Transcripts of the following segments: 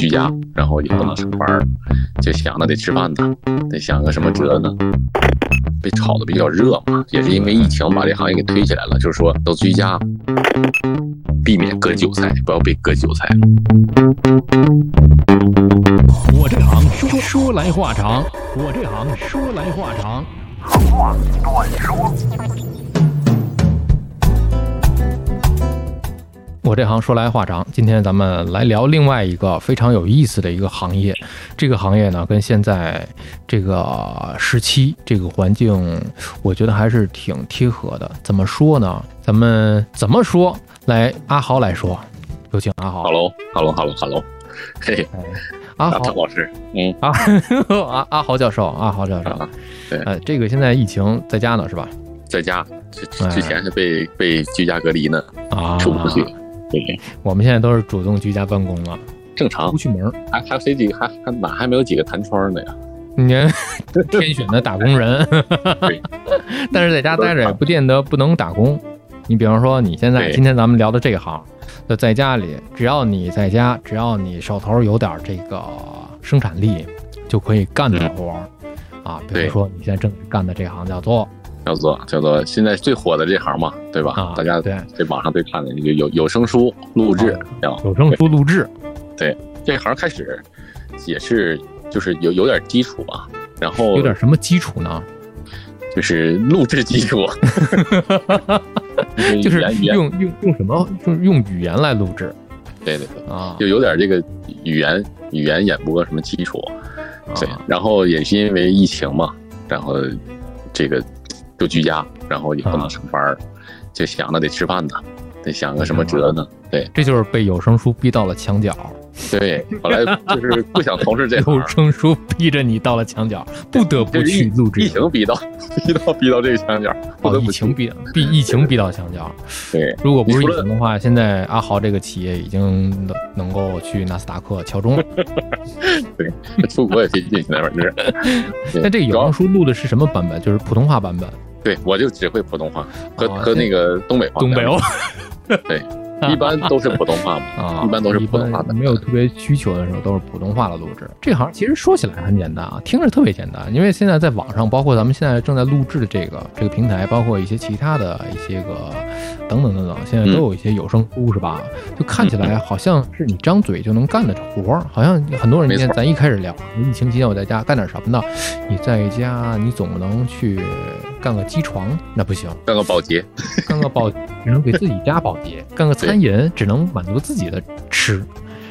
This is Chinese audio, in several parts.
居家，然后也不能上班，就想着得吃饭呢，得想个什么辙呢？被炒的比较热嘛，也是因为疫情把这行业给推起来了，就是说都居家，避免割韭菜，不要被割韭菜。我这行说说来话长，我这行说来话长。话短说。我这行说来话长，今天咱们来聊另外一个非常有意思的一个行业。这个行业呢，跟现在这个时期、这个环境，我觉得还是挺贴合的。怎么说呢？咱们怎么说？来，阿豪来说，有请阿豪。Hello，Hello，Hello，Hello。嘿嘿，阿豪老师，嗯，阿阿阿豪教授，阿豪教授。对，呃，这个现在疫情在家呢，是吧？在家，之之前是被被居家隔离呢，啊，出不去。对，我们现在都是主动居家办公了，正常不去门，还还谁几个还还哪还没有几个弹窗的呀？你 天选的打工人，但是在家待着也不见得不能打工。你比方说你现在今天咱们聊的这行，就在家里，只要你在家，只要你手头有点这个生产力，就可以干的活啊。比如说你现在正干的这行叫做。叫做叫做现在最火的这行嘛，对吧？啊，大家对在网上最看的有有有声书录制，有声书录制，对这行开始也是就是有有点基础啊，然后有点什么基础呢？就是录制基础，就是用用用什么？就是用语言来录制？对对对啊，就有点这个语言语言演播什么基础，对，然后也是因为疫情嘛，然后这个。就居家，然后也不能上班，就想着得吃饭呢，得想个什么辙呢？对，这就是被有声书逼到了墙角。对，后来就是不想从事这有声书逼着你到了墙角，不得不去录制。疫情 逼到，逼到逼到这个墙角，不得不疫情逼逼疫情逼到墙角。对，如果不是疫情的话，现在阿豪这个企业已经能能够去纳斯达克敲钟了。对，出国也可以进去那玩意儿。那这个有声书录的是什么版本？就是普通话版本。对，我就只会普通话和和那个东北话。东北话，对。一般都是普通话嘛，啊，一般都是普通话的。没有特别需求的时候，都是普通话的录制。这行其实说起来很简单啊，听着特别简单。因为现在在网上，包括咱们现在正在录制的这个这个平台，包括一些其他的一些个等等等等，现在都有一些有声书，是吧？就看起来好像是你张嘴就能干的活儿。好像很多人，今天咱一开始聊疫情期间我在家干点什么呢？你在家，你总不能去干个机床，那不行。干个保洁，干个保，只能给自己家保洁，干个餐。饮只能满足自己的吃，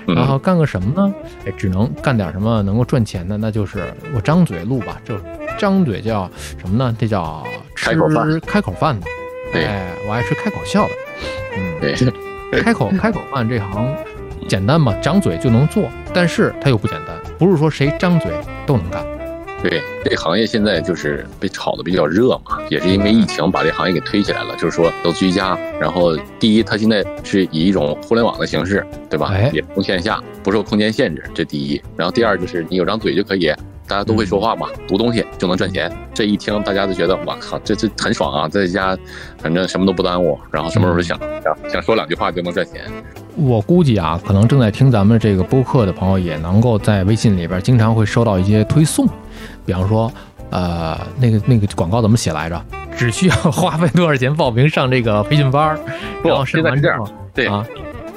然后干个什么呢？哎，只能干点什么能够赚钱的，那就是我张嘴录吧。就张嘴叫什么呢？这叫吃开口饭的。哎，我爱吃开口笑的。嗯，对，开口开口饭这行简单嘛，张嘴就能做，但是它又不简单，不是说谁张嘴都能干。对，这行业现在就是被炒得比较热嘛，也是因为疫情把这行业给推起来了。就是说都居家，然后第一，它现在是以一种互联网的形式，对吧？也不线下，不受空间限制，这第一。然后第二就是你有张嘴就可以，大家都会说话嘛，读东西就能赚钱。这一听大家都觉得，我靠，这这很爽啊，在家反正什么都不耽误，然后什么时候都想想想说两句话就能赚钱。我估计啊，可能正在听咱们这个播客的朋友也能够在微信里边经常会收到一些推送。比方说，呃，那个那个广告怎么写来着？只需要花费多少钱报名上这个培训班儿，然后上完之后，对。啊，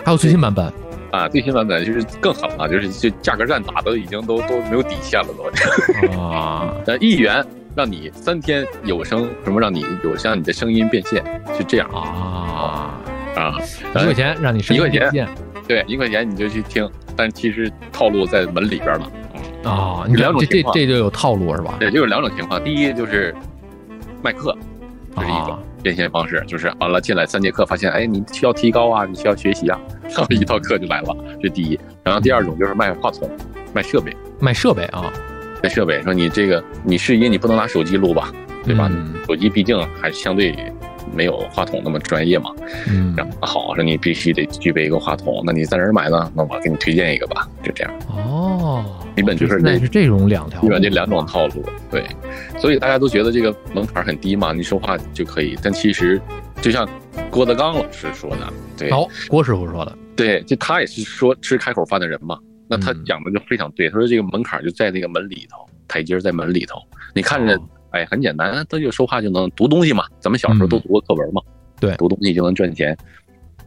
还有最新版本？啊，最新版本就是更狠了，就是就价格战打的已经都都没有底线了都。啊，呃，一元让你三天有声什么让你有像你的声音变现，是这样。啊。啊，一块钱让你声一块钱，对，一块钱你就去听，但其实套路在门里边了。啊，你两种这这就有套路是吧？对，就有两种情况。第一就是卖课，这是一种变现方式，就是完了进来三节课，发现哎，你需要提高啊，你需要学习啊，然后一套课就来了，这第一。然后第二种就是卖话筒、卖设备、卖设备啊，卖设备。说你这个你试音，你不能拿手机录吧，对吧？手机毕竟还是相对。没有话筒那么专业嘛？嗯，然后好说你必须得具备一个话筒，那你在哪儿买呢？那我给你推荐一个吧，就这样。哦，基本就是那是这种两条，基本这两种套路。对，所以大家都觉得这个门槛很低嘛，你说话就可以。但其实，就像郭德纲老师说的，对，好，郭师傅说的，对，就他也是说吃开口饭的人嘛，那他讲的就非常对，他说这个门槛就在那个门里头，台阶在门里头。你看着，哎，很简单，他就说话就能读东西嘛。咱们小时候都读过课文嘛，对，读东西就能赚钱。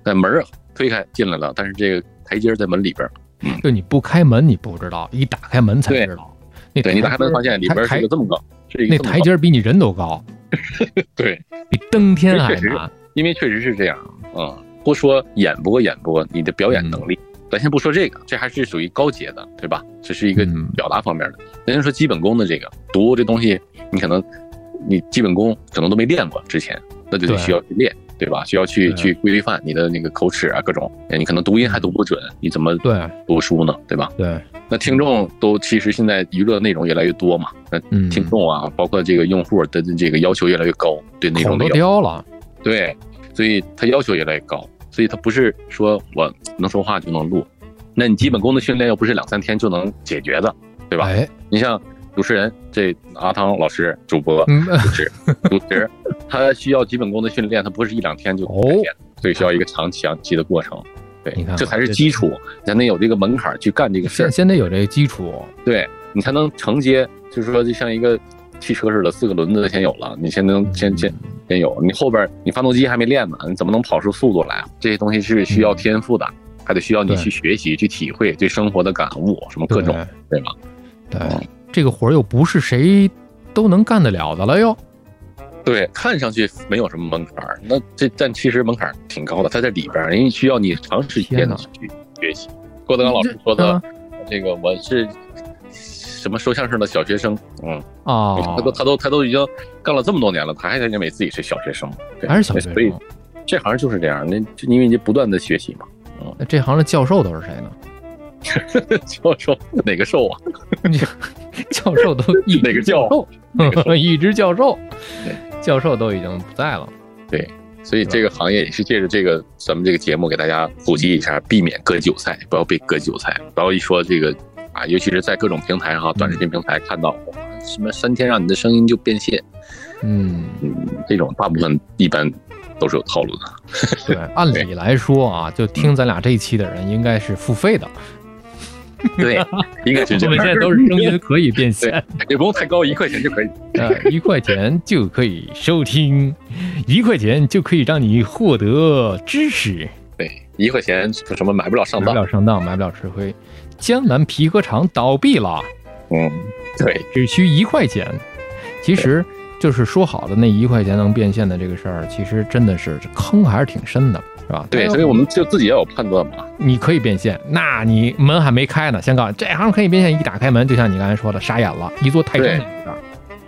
那门推开进来了，但是这个台阶在门里边。嗯，就你不开门你不知道，一打开门才知道。对，你打开门发现里边是一个这么高，是一个那台阶比你人都高。对，比登天还难。因为确实是这样啊。不说演播演播，你的表演能力，咱先不说这个，这还是属于高阶的，对吧？这是一个表达方面的。咱先说基本功的这个读这东西，你可能你基本功可能都没练过，之前那就得需要去练，对吧？需要去去规范你的那个口齿啊，各种。你可能读音还读不准，你怎么对读书呢？对吧？对。那听众都其实现在娱乐内容越来越多嘛，那听众啊，包括这个用户的这个要求越来越高，对内容的要求了，对，所以他要求越来越高。所以他不是说我能说话就能录，那你基本功的训练又不是两三天就能解决的，对吧？哎，你像主持人这阿汤老师主播主持主持，他需要基本功的训练，他不是一两天就改变，所以需要一个长期长期的过程。对，你看，这才是基础，才能有这个门槛去干这个事儿。先得有这个基础，对你才能承接，就是说就像一个。汽车似的，四个轮子先有了，你先能先先先有，你后边你发动机还没练呢，你怎么能跑出速度来？这些东西是需要天赋的，还得需要你去学习、去体会对生活的感悟，什么各种，对吗？对，这个活儿又不是谁都能干得了的了哟。对，看上去没有什么门槛儿，那这但其实门槛挺高的，在里边，因为需要你长时间的去学习。郭德纲老师说的，这个我是。什么说相声的小学生，嗯 啊，他都他都他都已经干了这么多年了，他还认为自己是小学生，还是小学生？所以这行就是这样，那因为你不断的学习嘛。嗯，那这行的教授都是谁呢？教授哪个兽啊？教授都一哪个教授？一只教授，教授都已经不在了。对，所以这个行业也是借着这个咱们这个节目给大家普及一下，避免割韭菜，不要被割韭菜，不要一说这个。啊，尤其是在各种平台上，短视频平台看到什么三天让你的声音就变现，嗯嗯，这种大部分一般都是有套路的。对，按理来说啊，就听咱俩这一期的人应该是付费的。对，应该是这样。我们现在都是声音可以变现，也不用太高，一块钱就可以。啊，一块钱就可以收听，一块钱就可以让你获得知识。对，一块钱什么买不了上当，买不了上当，买不了吃亏。江南皮革厂倒闭了，嗯，对，只需一块钱。其实就是说好的那一块钱能变现的这个事儿，其实真的是坑还是挺深的，是吧？对，所以我们就自己要有判断嘛。你可以变现，那你门还没开呢，先告诉你这行可以变现，一打开门，就像你刚才说的，傻眼了，一做太正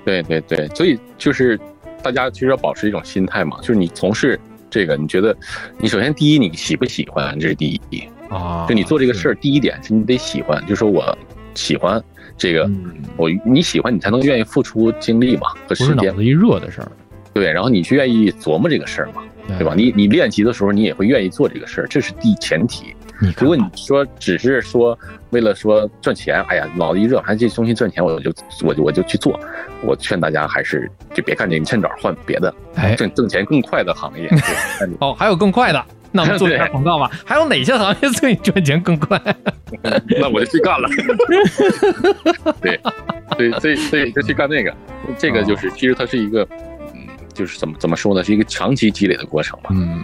对对对，所以就是大家其实要保持一种心态嘛，就是你从事这个，你觉得你首先第一你喜不喜欢，这是第一。啊，就你做这个事儿，第一点是你得喜欢，就说我喜欢这个，我你喜欢你才能愿意付出精力嘛和时间。不是脑子一热的事儿，对，然后你去愿意琢磨这个事儿嘛，对吧？你你练习的时候，你也会愿意做这个事儿，这是第前提。如果你说只是说为了说赚钱，哎呀，脑子一热，还这东西赚钱，我就我就我就去做。我劝大家还是就别干这个，你趁早换别的，哎，挣挣钱更快的行业。哦，还有更快的。那我们 做一下广告吧。还有哪些行业 可以赚钱更快？那我就去干了。对，对，所以所以就去干那个。这个就是，其实它是一个，嗯，就是怎么怎么说呢？是一个长期积累的过程吧。嗯，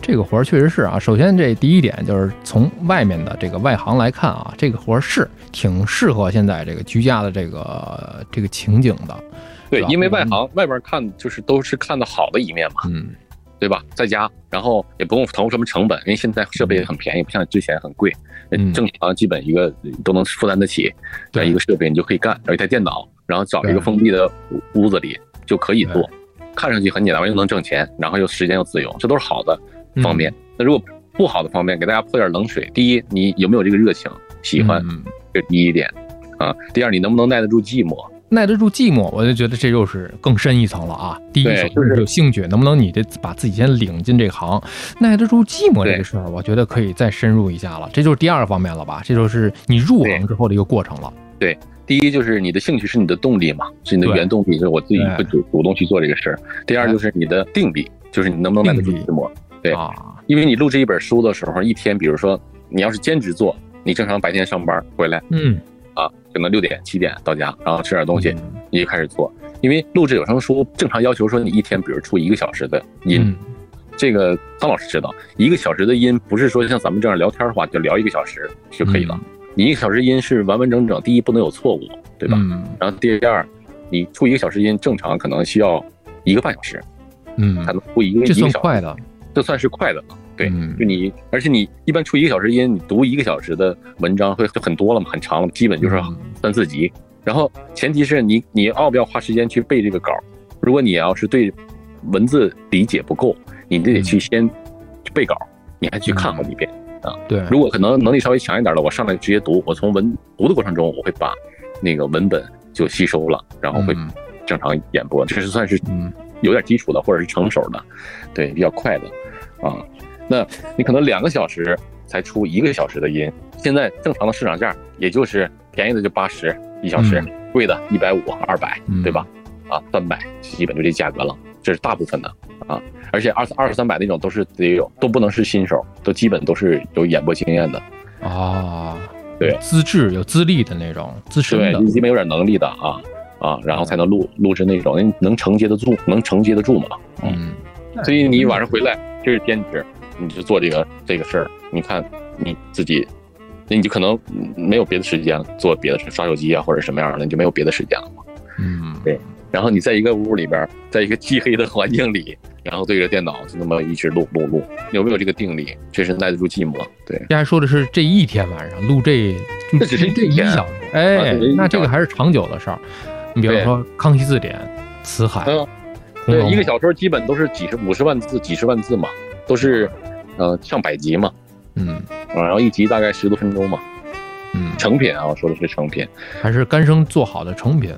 这个活儿确实是啊。首先，这第一点就是从外面的这个外行来看啊，这个活儿是挺适合现在这个居家的这个这个情景的。对，因为外行外边看就是都是看的好的一面嘛。嗯。对吧？在家，然后也不用投入什么成本，因为现在设备也很便宜，不像之前很贵。嗯，正常基本一个都能负担得起。对，一个设备你就可以干，有一台电脑，然后找一个封闭的屋子里就可以做，看上去很简单，又能挣钱，然后又时间又自由，这都是好的方面。那如果不好的方面，给大家泼点冷水。第一，你有没有这个热情，喜欢，这第一点啊。第二，你能不能耐得住寂寞？耐得住寂寞，我就觉得这又是更深一层了啊。第一，就是有兴趣，能不能你得把自己先领进这行？耐得住寂寞这个事儿，我觉得可以再深入一下了。这就是第二个方面了吧？这就是你入行之后的一个过程了。对，第一就是你的兴趣是你的动力嘛，是你的原动力，就是我自己会主主动去做这个事儿。第二就是你的定力，就是你能不能耐得住寂寞。对，因为你录制一本书的时候，一天，比如说你要是兼职做。你正常白天上班回来，嗯，啊，可能六点七点到家，然后吃点东西，你就开始做。因为录制有声书正常要求说你一天比如出一个小时的音，这个张老师知道，一个小时的音不是说像咱们这样聊天的话就聊一个小时就可以了。你一个小时音是完完整整，第一不能有错误，对吧？然后第二，你出一个小时音正常可能需要一个半小时，嗯，才能出一个一个小时，快的，这算是快的了。对，就你，而且你一般出一个小时音，你读一个小时的文章会就很多了嘛，很长了，基本就是三四集。然后前提是你，你要不要花时间去背这个稿？如果你要是对文字理解不够，你就得去先背稿，你还去看好几遍啊。对，如果可能能力稍微强一点的，我上来直接读，我从文读的过程中，我会把那个文本就吸收了，然后会正常演播，这是算是有点基础的，或者是成熟的，对，比较快的啊。那你可能两个小时才出一个小时的音，现在正常的市场价也就是便宜的就八十一小时，贵的一百五二百，对吧？啊，三百基本就这价格了，这是大部分的啊。而且二二三百那种都是得有，都不能是新手，都基本都是有演播经验的啊。对，资质有资历的那种，资深的，基本有点能力的啊啊，然后才能录录制那种能承接得住，能承接得住嘛。嗯，所以你晚上回来就是兼职。你就做这个这个事儿，你看你自己，那你就可能没有别的时间做别的事，刷手机啊或者什么样的，你就没有别的时间了嘛。嗯，对。然后你在一个屋里边，在一个漆黑的环境里，然后对着电脑就那么一直录录录，有没有这个定力？确实耐得住寂寞。对。刚才说的是这一天晚上录这，这只是这一小时。哎，那这个还是长久的事儿。你比如说《康熙字典》《辞海》，对，一个小说基本都是几十五十万字，几十万字嘛。都是，呃，上百集嘛，嗯，然后一集大概十多分钟嘛，嗯，成品啊，我说的是成品，还是干生做好的成品，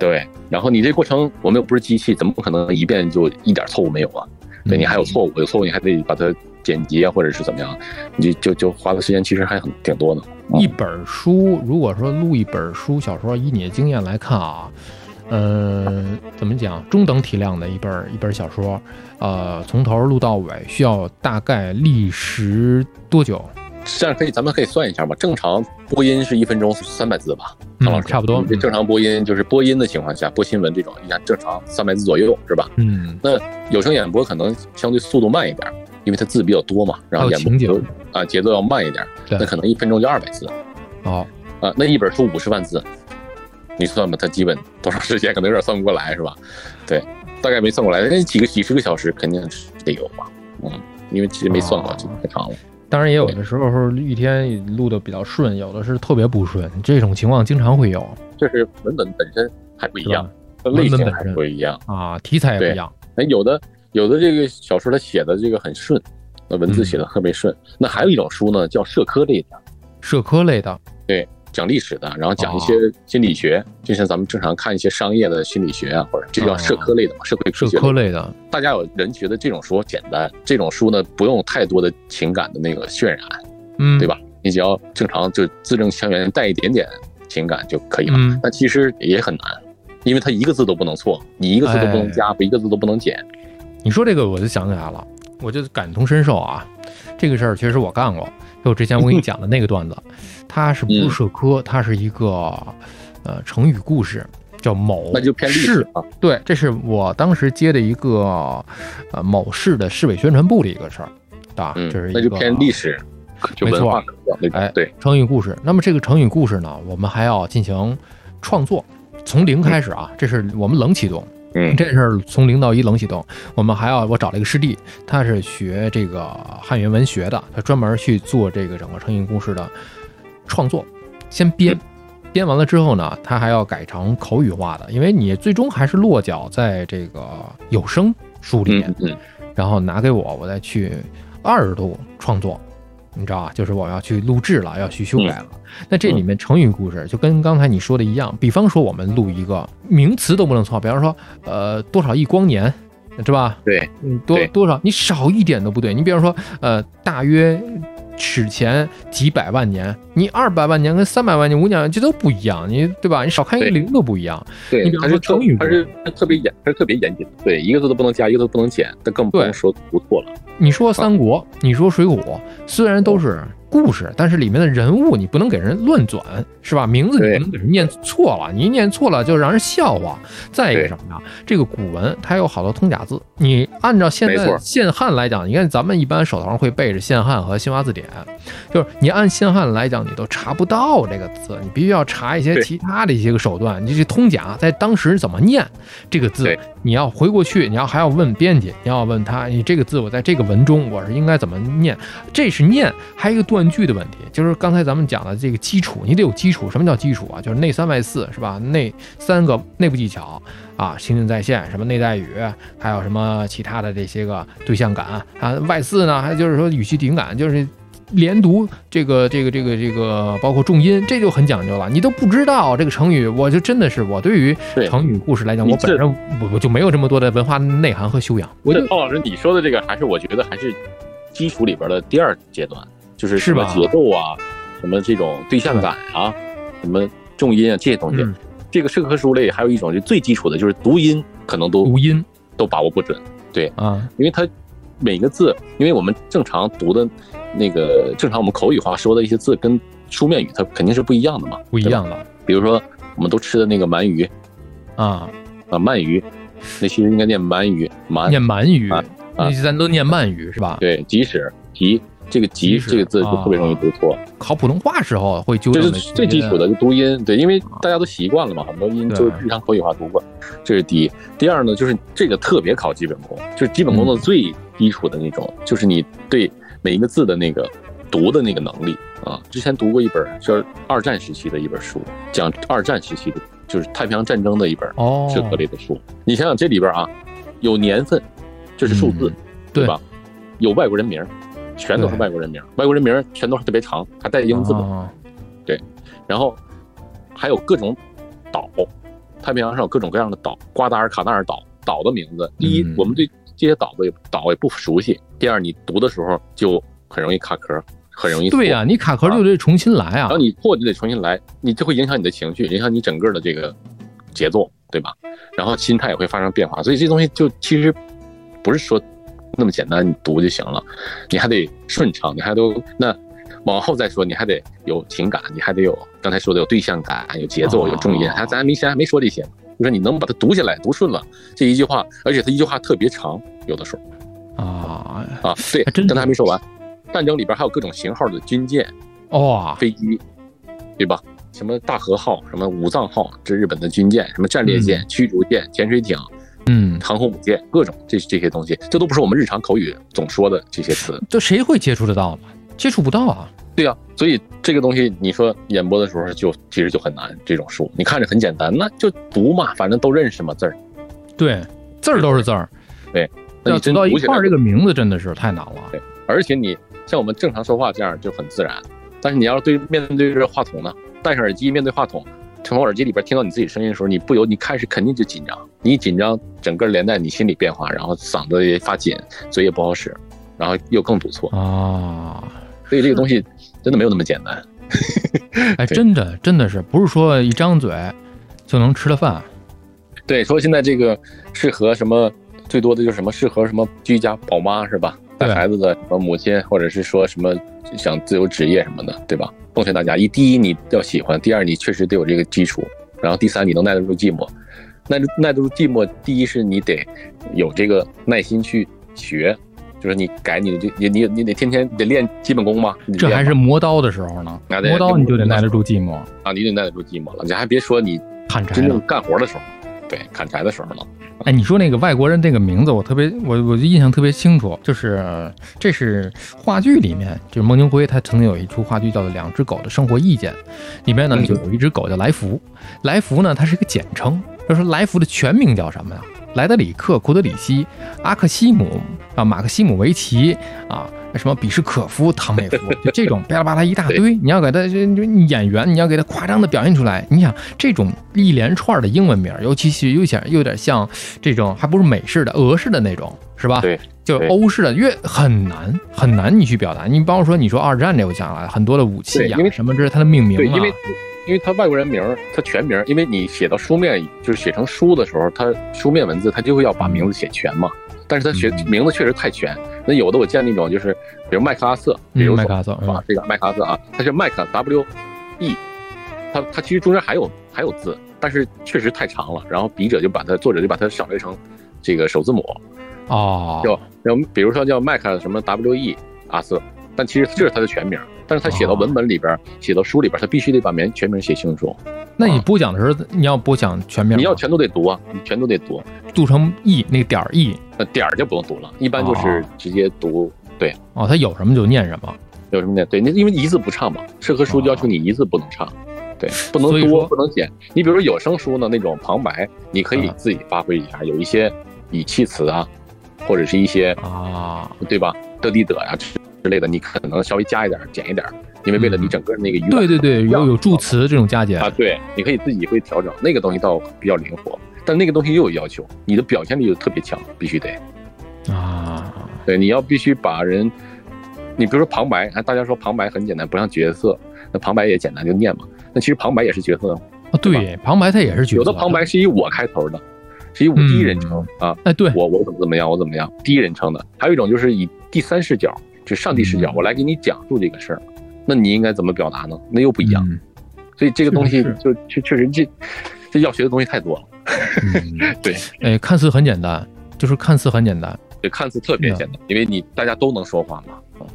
对。然后你这过程，我们又不是机器，怎么可能一遍就一点错误没有啊？对你还有错误，有错误你还得把它剪辑啊，或者是怎么样，你就就就花的时间其实还很挺多的。一本书，如果说录一本书小说，以你的经验来看啊。嗯，怎么讲？中等体量的一本一本小说，呃，从头录到尾需要大概历时多久？这样可以，咱们可以算一下吧。正常播音是一分钟三百字吧？嗯，差不多。正常播音就是播音的情况下，播新闻这种，你看正常三百字左右是吧？嗯。那有声演播可能相对速度慢一点，因为它字比较多嘛，然后演播啊节奏要慢一点，那可能一分钟就二百字。哦。啊，那一本书五十万字。你算吧，它基本多长时间可能有点算不过来，是吧？对，大概没算过来，那几个几十个小时肯定是得有吧？嗯，因为其实没算过，就太长了。当然也有的时候一天录的比较顺，有的是特别不顺，这种情况经常会有。就是文本本身还不一样，类型还不一样啊，题材也不一样。哎，有的有的这个小说它写的这个很顺，那文字写的特别顺。那还有一种书呢，叫社科类的，社科类的，对。讲历史的，然后讲一些心理学，就像咱们正常看一些商业的心理学啊，或者这叫社科类的嘛，社会科学类的。大家有人觉得这种书简单，这种书呢不用太多的情感的那个渲染，嗯，对吧？你只要正常就字正腔圆，带一点点情感就可以了。嗯但其实也很难，因为它一个字都不能错，你一个字都不能加，一个字都不能减。你说这个我就想起来了，我就感同身受啊，这个事儿确实我干过。就之前我给你讲的那个段子，它是不是社科？它是一个呃成语故事，叫某那就偏历史啊。对，这是我当时接的一个呃某市的市委宣传部的一个事儿啊，这是那就偏历史，就文化哎，对，成语故事。那么这个成语故事呢，我们还要进行创作，从零开始啊，这是我们冷启动。嗯，这是从零到一冷启动。我们还要我找了一个师弟，他是学这个汉语言文学的，他专门去做这个整个成语故事的创作。先编，编完了之后呢，他还要改成口语化的，因为你最终还是落脚在这个有声书里面。嗯，然后拿给我，我再去二度创作。你知道啊？就是我要去录制了，要去修改了。那这里面成语故事就跟刚才你说的一样，比方说我们录一个名词都不能错，比方说呃多少亿光年，是吧？对，嗯，多多少你少一点都不对。你比方说呃大约。史前几百万年，你二百万年跟三百万年，我讲这都不一样，你对吧？你少看一个零都不一样。对，你比方说成语，它是特别严，它是特别严谨的。对，一个字都不能加，一个字不能减，那更不能说读错了。你说三国，你说水浒，虽然都是故事，但是里面的人物你不能给人乱转，是吧？名字你不能给人念错了，你一念错了就让人笑话。再一个什么呀？这个古文它有好多通假字，你按照现在现汉来讲，你看咱们一般手头上会背着现汉和新华字典，就是你按现汉来讲，你都查不到这个字，你必须要查一些其他的一些个手段。你这通假在当时怎么念这个字？你要回过去，你要还要问编辑，你要问他，你这个字我在这个文中我是应该怎么念？这是念，还有一个断句的问题，就是刚才咱们讲的这个基础，你得有基础。什么叫基础啊？就是内三外四，是吧？内三个内部技巧啊，情景再现，什么内在语，还有什么其他的这些个对象感啊？外四呢，还就是说语气顶感，就是。连读这个这个这个这个，包括重音，这就很讲究了。你都不知道这个成语，我就真的是我对于成语故事来讲，我本身我我就没有这么多的文化内涵和修养。我觉得鲍老师你说的这个，还是我觉得还是基础里边的第二阶段，就是什么节奏啊，什么这种对象感啊，什么重音啊这些东西。这个社科书类还有一种就最基础的就是读音，可能都读音都把握不准。对啊，因为它每个字，因为我们正常读的。那个正常我们口语化说的一些字跟书面语它肯定是不一样的嘛，不一样的。比如说我们都吃的那个鳗鱼，啊啊鳗鱼，那其实应该念鳗鱼，鳗念鳗鱼啊，那咱都念鳗鱼是吧？对，即使即这个吉这个字就特别容易读错。考普通话时候会纠正。这是最基础的就读音，对，因为大家都习惯了嘛，很多音就是日常口语化读过。这是第一。第二呢，就是这个特别考基本功，就是基本功的最基础的那种，就是你对。每一个字的那个读的那个能力啊，之前读过一本就是二战时期的一本书，讲二战时期的，就是太平洋战争的一本社科类的书。你想想这里边啊，有年份，这是数字，对吧？有外国人名，全都是外国人名，外国人名全都是特别长，还带英字母，对。然后还有各种岛，太平洋上有各种各样的岛，瓜达尔卡纳尔岛岛的名字。第一，我们对这些岛的岛也不熟悉。第二，你读的时候就很容易卡壳，很容易对呀，你卡壳就得重新来啊。然后你破就得重新来，你就会影响你的情绪，影响你整个的这个节奏，对吧？然后心态也会发生变化。所以这东西就其实不是说那么简单，你读就行了，你还得顺畅，你还都那往后再说，你还得有情感，你还得有刚才说的有对象感，有节奏，有重音。还咱没先还没说这些，就说你能把它读下来，读顺了这一句话，而且它一句话特别长，有的时候。啊啊，对，刚才还没说完，战争里边还有各种型号的军舰，哇，飞机，对吧？什么大和号，什么武藏号，这日本的军舰，什么战列舰、驱逐舰、潜水艇，嗯，航空母舰，各种这这些东西，这都不是我们日常口语总说的这些词，这谁会接触得到呢？接触不到啊。对呀，所以这个东西你说演播的时候就其实就很难。这种书你看着很简单，那就读嘛，反正都认识嘛字儿。对，字儿都是字儿。对。要读到一块儿，这个名字真的是太难了。对，而且你像我们正常说话这样就很自然，但是你要对面对着话筒呢，戴上耳机面对话筒，从耳机里边听到你自己声音的时候，你不由你开始肯定就紧张，你一紧张，整个连带你心理变化，然后嗓子也发紧，嘴也不好使，然后又更堵错啊。所以这个东西真的没有那么简单。哎，真的真的是不是说一张嘴就能吃的饭？对，说现在这个适合什么？最多的就是什么适合什么居家宝妈是吧？带孩子的什么母亲，或者是说什么想自由职业什么的，对吧？奉劝大家，一第一你要喜欢，第二你确实得有这个基础，然后第三你能耐得住寂寞。耐耐得住寂寞，第一是你得有这个耐心去学，就是你改你的这你你你得天天得练基本功嘛。这还是磨刀的时候呢，磨刀你就得耐得住寂寞啊，你得耐得住寂寞了。你还别说你砍柴真正干活的时候，对，砍柴的时候了。哎，你说那个外国人这个名字，我特别，我我就印象特别清楚，就是这是话剧里面，就是孟京辉他曾经有一出话剧叫做《两只狗的生活意见》，里面呢就有一只狗叫来福，来福呢它是一个简称，就说来福的全名叫什么呀？莱德里克·库德里希·阿克西姆啊，马克西姆维奇啊。什么比什可夫、唐美夫，就这种巴拉巴拉一大堆，你要给他就演员，你要给他夸张的表现出来。你想这种一连串的英文名，尤其是有点有点像这种，还不是美式的、俄式的那种，是吧？对，就欧式的，越很难很难你去表达。你包括说，你说二战这，我讲了很多的武器呀，什么这是它的命名啊。对，因为因为他外国人名，他全名，因为你写到书面，就是写成书的时候，他书面文字他就会要把名字写全嘛。但是他学名字确实太全。那有的我见那种就是，比如麦克阿瑟，比如麦克阿瑟啊，这个麦克阿瑟啊，他是麦克 W E，他他其实中间还有还有字，但是确实太长了。然后笔者就把它作者就把它省略成这个首字母，哦，叫叫比如说叫麦克什么 W E 阿瑟，但其实这是他的全名。但是他写到文本里边，写到书里边，他必须得把名全名写清楚。那你播讲的时候，你要播讲全名，你要全都得读啊，你全都得读，读成 e 那个点儿 e，那点儿就不用读了，一般就是直接读。对，哦，他有什么就念什么，有什么念。对，那因为一字不唱嘛，适合书要求你一字不能唱，对，不能多，不能减。你比如说有声书呢，那种旁白，你可以自己发挥一下，有一些语气词啊，或者是一些啊，对吧？得地得呀。之类的，你可能稍微加一点、减一点，因为为了你整个那个语对对对，有有助词这种加减。啊，对，你可以自己会调整，那个东西倒比较灵活，但那个东西又有要求，你的表现力就特别强，必须得。啊，对，你要必须把人，你比如说旁白，啊，大家说旁白很简单，不像角色，那旁白也简单就念嘛，那其实旁白也是角色啊，对，旁白它也是角色，有的旁白是以我开头的，是以我第一人称啊，哎，对我我怎么怎么样，我怎么样，第一人称的，还有一种就是以第三视角。就上帝视角，我来给你讲述这个事儿，那你应该怎么表达呢？那又不一样。所以这个东西就确确实这这要学的东西太多了。对，哎，看似很简单，就是看似很简单，对，看似特别简单，因为你大家都能说话嘛，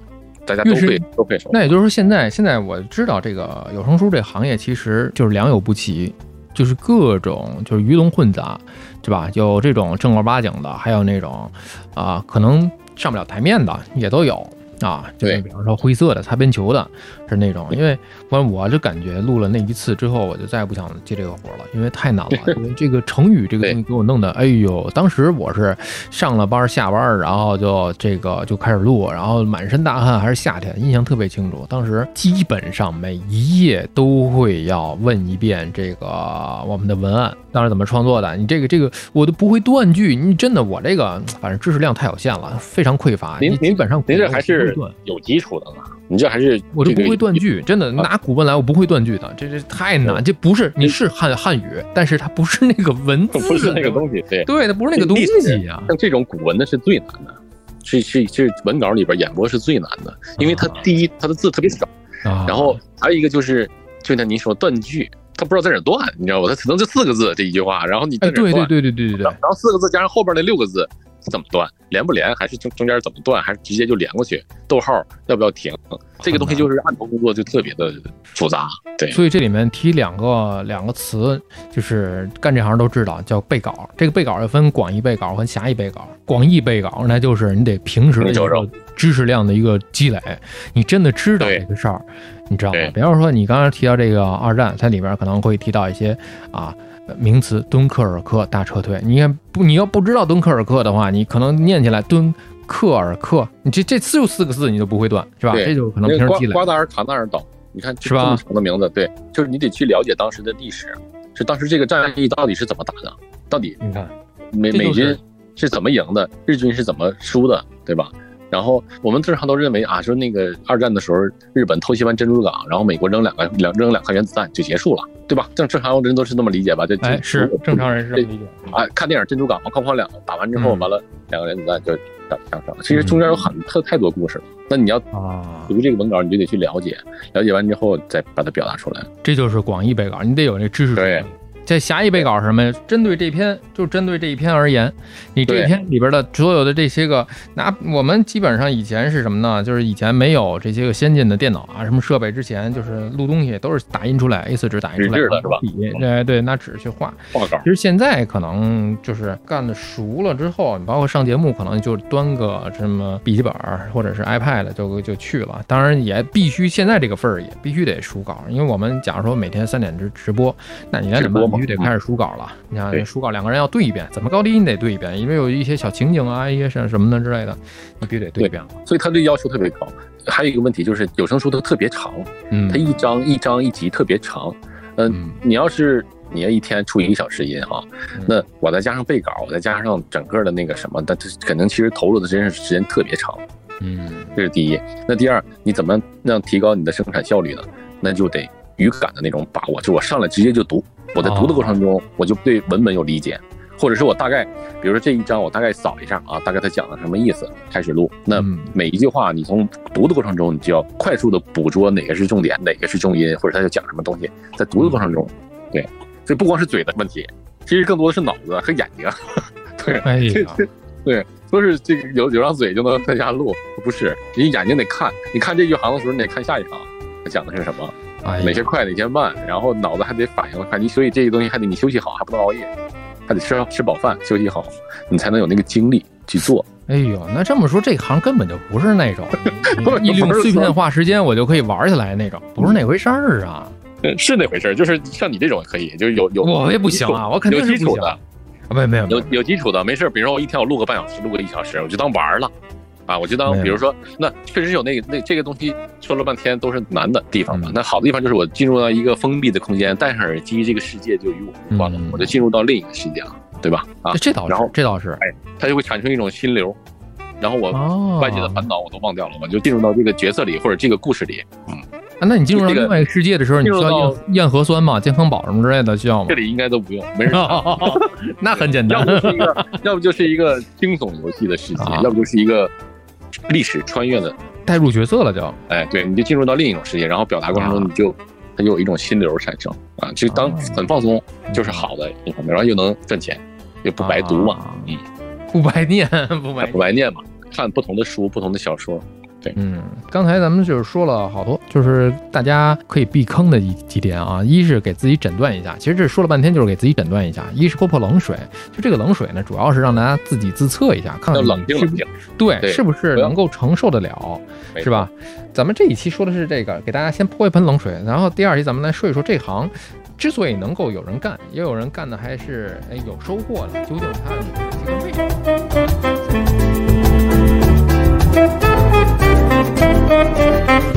大家都会都会说。那也就是说，现在现在我知道这个有声书这行业其实就是良莠不齐，就是各种就是鱼龙混杂，对吧？有这种正儿八经的，还有那种啊，可能上不了台面的也都有。啊，就是比方说灰色的擦边球的，是那种，因为反正我就感觉录了那一次之后，我就再也不想接这个活了，因为太难了。因为这个成语这个东西给我弄的，哎呦，当时我是上了班下班，然后就这个就开始录，然后满身大汗，还是夏天，印象特别清楚。当时基本上每一页都会要问一遍这个我们的文案，当时怎么创作的？你这个这个我都不会断句，你真的我这个反正知识量太有限了，非常匮乏。您基本上您这还是。有基础的嘛，你这还是我就不会断句，真的拿古文来，我不会断句的，这这太难，这不是你是汉汉语，但是它不是那个文字，不是那个东西，对对，它不是那个东西呀。像这种古文的是最难的，是是是文稿里边演播是最难的，因为它第一它的字特别少，然后还有一个就是就像您说断句，他不知道在哪断，你知道吧？他可能就四个字这一句话，然后你对对对对对对对，然后四个字加上后边那六个字。怎么断？连不连？还是中中间怎么断？还是直接就连过去？逗号要不要停？这个东西就是案头工作就特别的复杂。对，所以这里面提两个两个词，就是干这行都知道，叫背稿。这个背稿要分广义背稿和狭义背稿。广义背稿那就是你得平时的一个知识量的一个积累，你真的知道这个事儿，你知道吗？比方说你刚刚提到这个二战，它里边可能会提到一些啊。名词敦刻尔克大撤退，你看不？你要不知道敦刻尔克的话，你可能念起来敦刻尔克，你这这就四个字你都不会断，是吧？这就可能平时积累。瓜达尔卡纳尔岛，你看是吧？这么长的名字，对，就是你得去了解当时的历史，是当时这个战役到底是怎么打的，到底你看美美军是怎么赢的，日军是怎么输的，对吧？然后我们正常都认为啊，说那个二战的时候，日本偷袭完珍珠港，然后美国扔两个两扔两颗原子弹就结束了，对吧？正正常人都是那么理解吧？就哎是正常人是这么理解啊。看电影珍珠港嘛，哐哐两打完之后，完了两个原子弹就上上了。其实中间有很特太多故事了。那你要啊读这个文稿，你就得去了解，了解完之后再把它表达出来。这就是广义背稿，你得有那知识。对。这狭义背稿是什么呀？针对这篇，就针对这一篇而言，你这篇里边的所有的这些个，拿我们基本上以前是什么呢？就是以前没有这些个先进的电脑啊，什么设备之前，就是录东西都是打印出来，A4 纸打印出来，是吧？笔，对对，拿纸去画。画稿。其实现在可能就是干的熟了之后，你包括上节目，可能就端个什么笔记本或者是 iPad 就就去了。当然也必须现在这个份儿也必须得熟稿，因为我们假如说每天三点直直播，那你怎么？必须得开始书稿了。你看，书稿两个人要对一遍，怎么高低你得对一遍，因为有一些小情景啊，一些什什么的之类的，你必须得对一遍了。所以他对要求特别高。还有一个问题就是有声书它特别长，嗯，它一章一章一集特别长。嗯，你要是你要一天出一个小时音哈，那我再加上背稿，我再加上整个的那个什么，那可能其实投入的真是时间特别长。嗯，这是第一。那第二，你怎么样提高你的生产效率呢？那就得语感的那种把握，就我上来直接就读。我在读的过程中，我就对文本有理解，或者是我大概，比如说这一章我大概扫一下啊，大概他讲的什么意思，开始录。那每一句话你从读的过程中，你就要快速的捕捉哪个是重点，哪个是重音，或者他要讲什么东西。在读的过程中，对，所以不光是嘴的问题，其实更多的是脑子和眼睛。对，哎呀，对，都是这个有有张嘴就能在家录，不是你眼睛得看，你看这一行的时候，你得看下一行，他讲的是什么，哪些快，哪些慢，然后脑子还得反应快，你所以这些东西还得你休息好，还不能熬夜。还得吃吃饱饭，休息好，你才能有那个精力去做。哎呦，那这么说，这行根本就不是那种 你利用碎片化时间，我就可以玩起来那种，不是那回事儿啊。是那回事儿，就是像你这种可以，就是有有我也不行啊，我肯定有基础的啊，没没有有有基础的，没事。比如说我一天我录个半小时，录个一小时，我就当玩了。啊，我就当比如说，那确实有那个那这个东西说了半天都是难的地方嘛。那好的地方就是我进入到一个封闭的空间，戴上耳机，这个世界就与我无关了，我就进入到另一个世界了，对吧？啊，这倒是，然后这倒是，哎，它就会产生一种心流，然后我外界的烦恼我都忘掉了，我就进入到这个角色里或者这个故事里。嗯，啊，那你进入到另外一个世界的时候，你需要验验核酸吗？健康宝什么之类的需要吗？这里应该都不用，没人。那很简单，要不就是一个，要不就是一个惊悚游戏的世界，要不就是一个。历史穿越的带入角色了，就。哎，对，你就进入到另一种世界，然后表达过程中你就它就有一种心流产生啊，就当很放松，就是好的一方面，然后又能赚钱，又不白读嘛，嗯，不白念，不白不白念嘛，看不同的书，不同的小说。嗯，刚才咱们就是说了好多，就是大家可以避坑的几几点啊。一是给自己诊断一下，其实这说了半天就是给自己诊断一下。一是泼泼冷水，就这个冷水呢，主要是让大家自己自测一下，看看冷静冷静，对，是不是能够承受得了，是吧？咱们这一期说的是这个，给大家先泼一盆冷水，然后第二期咱们来说一说这行之所以能够有人干，也有人干的还是哎有收获的，究竟它这个为什么 Thank you.